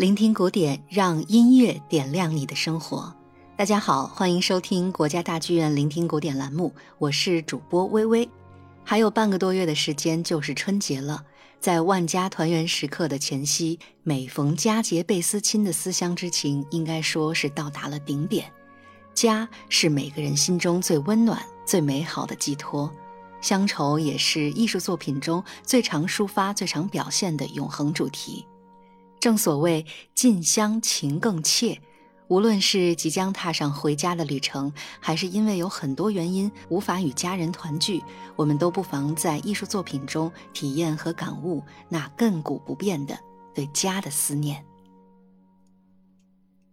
聆听古典，让音乐点亮你的生活。大家好，欢迎收听国家大剧院聆听古典栏目，我是主播微微。还有半个多月的时间就是春节了，在万家团圆时刻的前夕，每逢佳节倍思亲的思乡之情，应该说是到达了顶点。家是每个人心中最温暖、最美好的寄托，乡愁也是艺术作品中最常抒发、最常表现的永恒主题。正所谓近乡情更切，无论是即将踏上回家的旅程，还是因为有很多原因无法与家人团聚，我们都不妨在艺术作品中体验和感悟那亘古不变的对家的思念。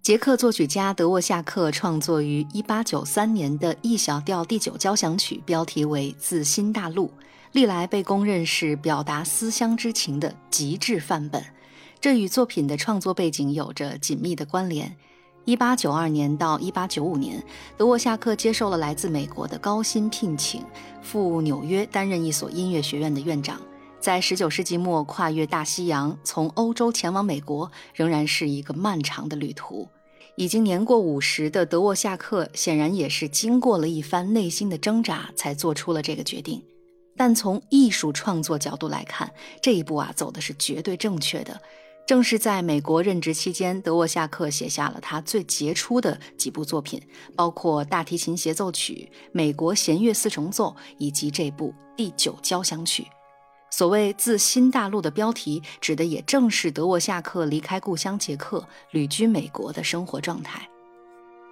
捷克作曲家德沃夏克创作于1893年的 E 小调第九交响曲，标题为《自新大陆》，历来被公认是表达思乡之情的极致范本。这与作品的创作背景有着紧密的关联。一八九二年到一八九五年，德沃夏克接受了来自美国的高薪聘请，赴纽约担任一所音乐学院的院长。在十九世纪末跨越大西洋，从欧洲前往美国，仍然是一个漫长的旅途。已经年过五十的德沃夏克，显然也是经过了一番内心的挣扎，才做出了这个决定。但从艺术创作角度来看，这一步啊，走的是绝对正确的。正是在美国任职期间，德沃夏克写下了他最杰出的几部作品，包括大提琴协奏曲、美国弦乐四重奏以及这部第九交响曲。所谓“自新大陆”的标题，指的也正是德沃夏克离开故乡捷克，旅居美国的生活状态。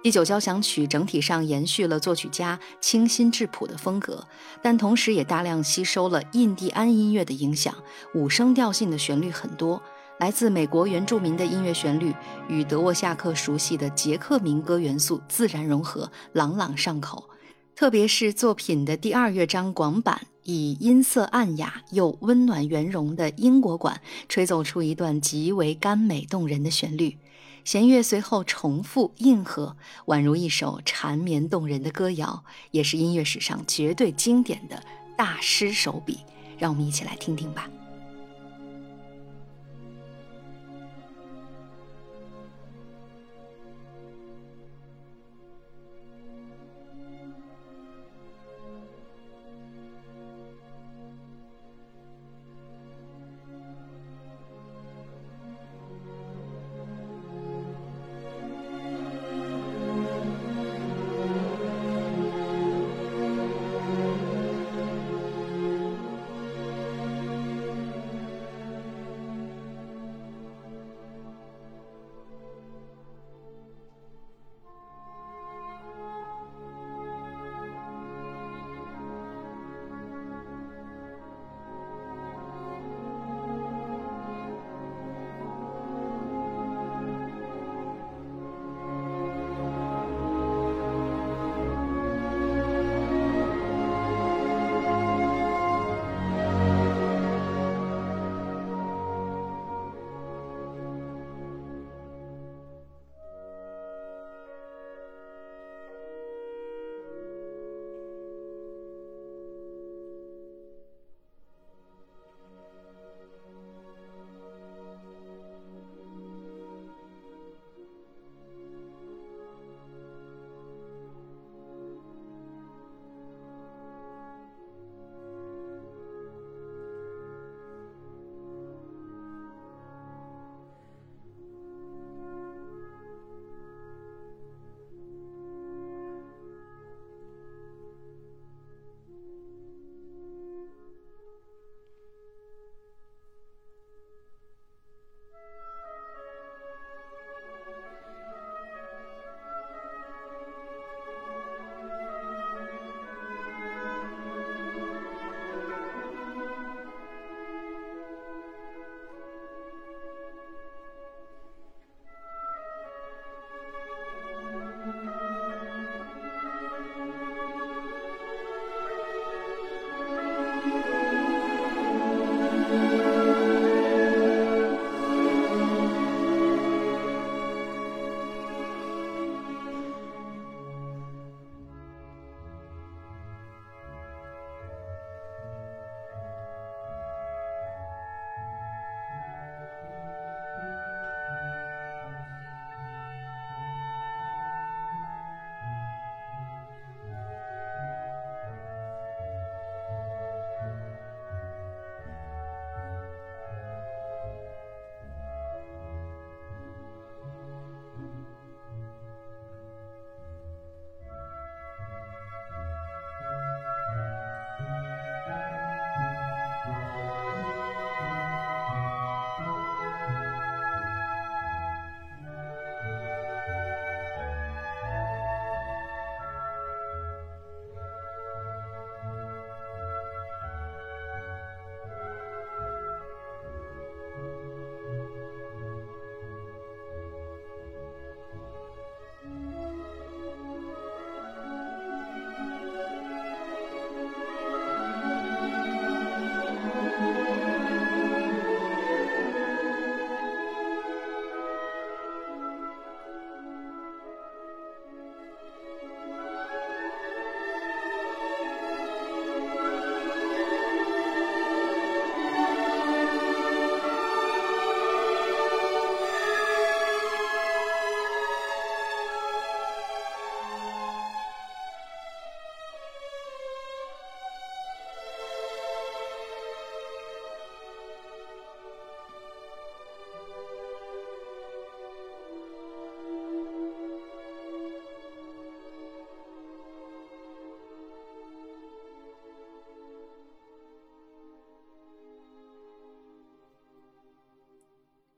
第九交响曲整体上延续了作曲家清新质朴的风格，但同时也大量吸收了印第安音乐的影响，五声调性的旋律很多。来自美国原住民的音乐旋律与德沃夏克熟悉的捷克民歌元素自然融合，朗朗上口。特别是作品的第二乐章广板，以音色暗雅又温暖圆融的英国管吹奏出一段极为甘美动人的旋律，弦乐随后重复应和，宛如一首缠绵动人的歌谣，也是音乐史上绝对经典的大师手笔。让我们一起来听听吧。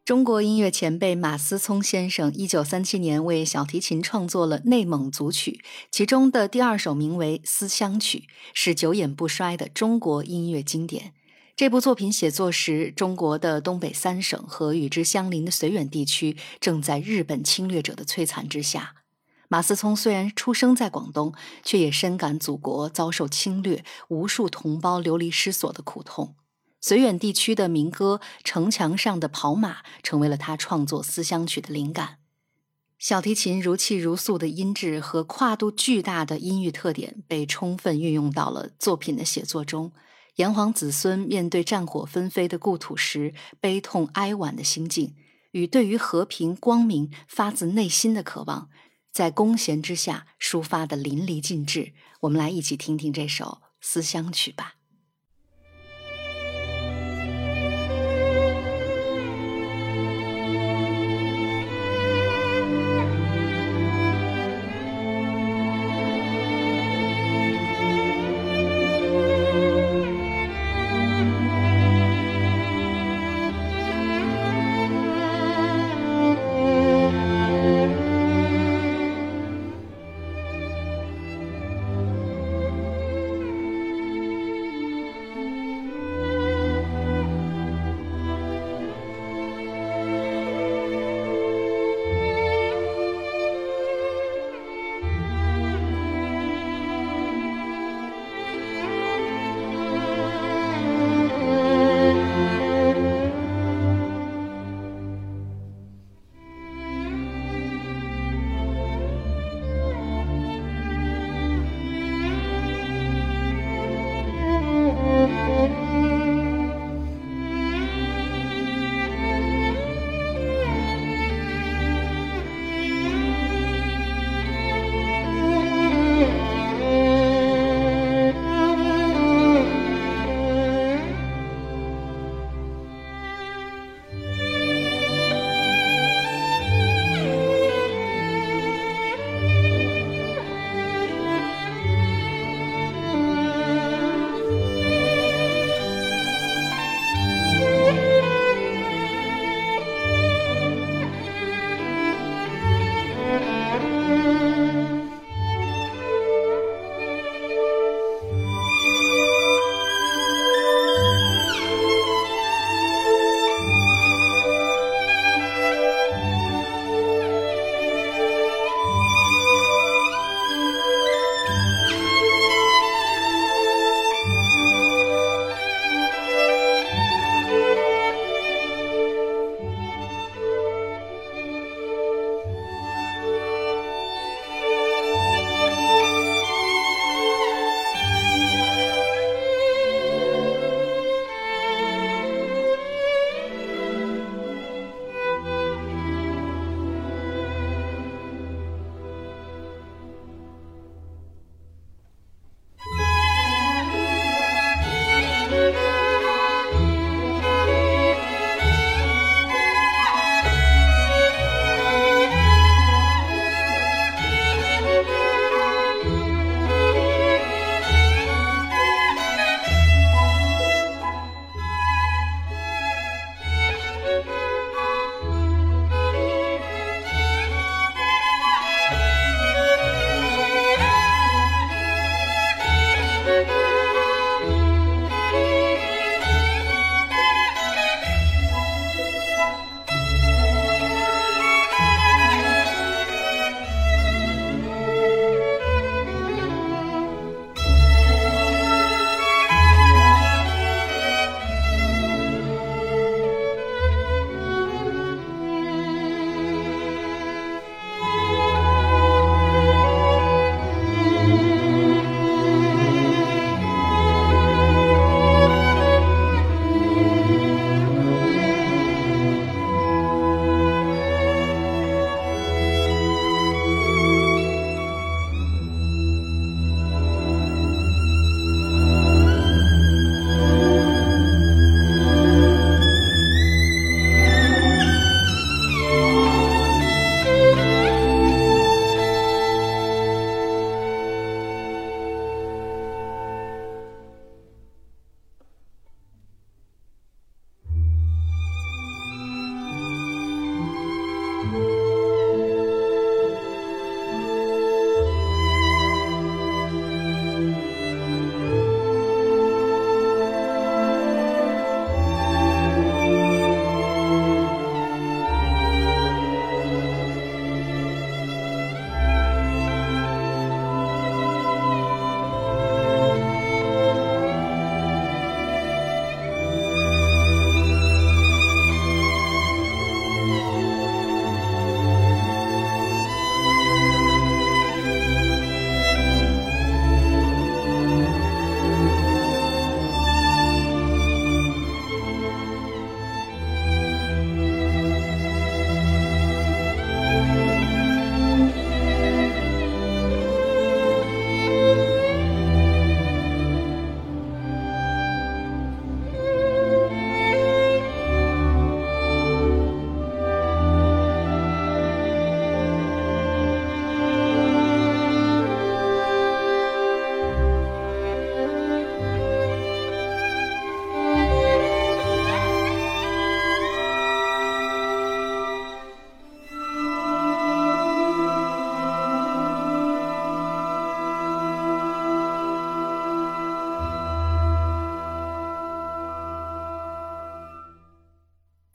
中国音乐前辈马思聪先生一九三七年为小提琴创作了《内蒙组曲》，其中的第二首名为《思乡曲》，是久演不衰的中国音乐经典。这部作品写作时，中国的东北三省和与之相邻的绥远地区正在日本侵略者的摧残之下。马思聪虽然出生在广东，却也深感祖国遭受侵略、无数同胞流离失所的苦痛。绥远地区的民歌《城墙上的跑马》成为了他创作思乡曲的灵感。小提琴如泣如诉的音质和跨度巨大的音域特点被充分运用到了作品的写作中。炎黄子孙面对战火纷飞的故土时悲痛哀婉的心境，与对于和平光明发自内心的渴望，在弓弦之下抒发的淋漓尽致。我们来一起听听这首思乡曲吧。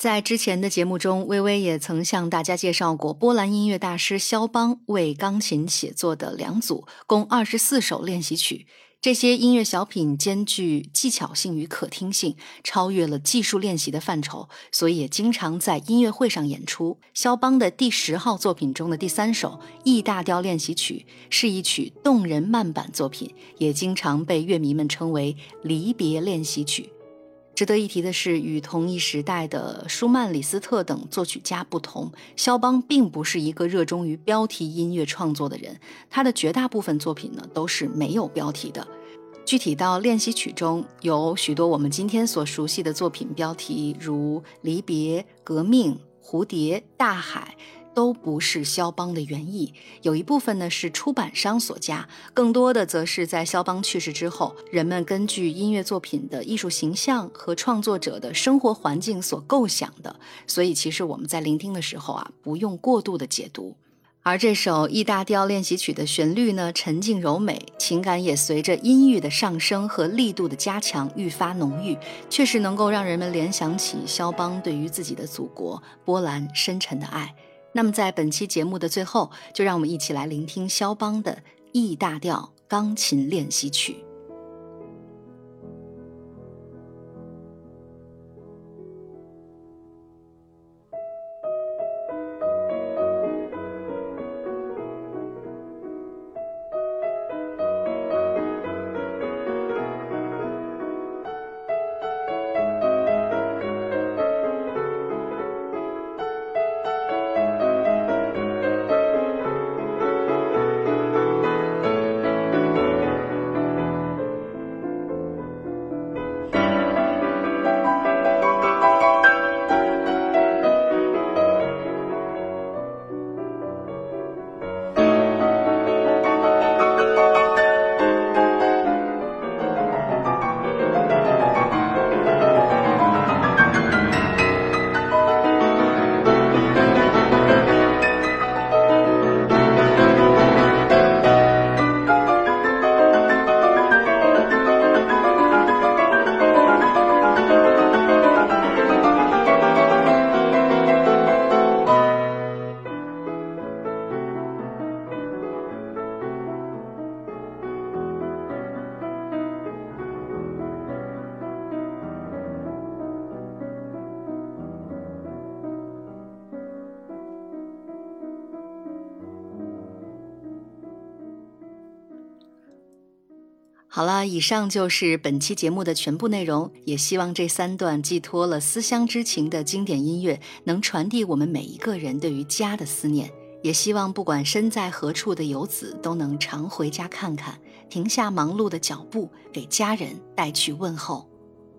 在之前的节目中，微微也曾向大家介绍过波兰音乐大师肖邦为钢琴写作的两组共二十四首练习曲。这些音乐小品兼具技巧性与可听性，超越了技术练习的范畴，所以也经常在音乐会上演出。肖邦的第十号作品中的第三首 E 大调练习曲是一曲动人慢板作品，也经常被乐迷们称为离别练习曲。值得一提的是，与同一时代的舒曼、李斯特等作曲家不同，肖邦并不是一个热衷于标题音乐创作的人。他的绝大部分作品呢，都是没有标题的。具体到练习曲中，有许多我们今天所熟悉的作品标题，如《离别》《革命》《蝴蝶》《大海》。都不是肖邦的原意，有一部分呢是出版商所加，更多的则是在肖邦去世之后，人们根据音乐作品的艺术形象和创作者的生活环境所构想的。所以，其实我们在聆听的时候啊，不用过度的解读。而这首 E 大调练习曲的旋律呢，沉静柔美，情感也随着音域的上升和力度的加强愈发浓郁，确实能够让人们联想起肖邦对于自己的祖国波兰深沉的爱。那么，在本期节目的最后，就让我们一起来聆听肖邦的 E 大调钢琴练习曲。好了，以上就是本期节目的全部内容。也希望这三段寄托了思乡之情的经典音乐，能传递我们每一个人对于家的思念。也希望不管身在何处的游子，都能常回家看看，停下忙碌的脚步，给家人带去问候。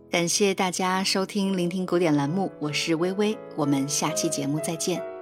感谢大家收听《聆听古典》栏目，我是微微，我们下期节目再见。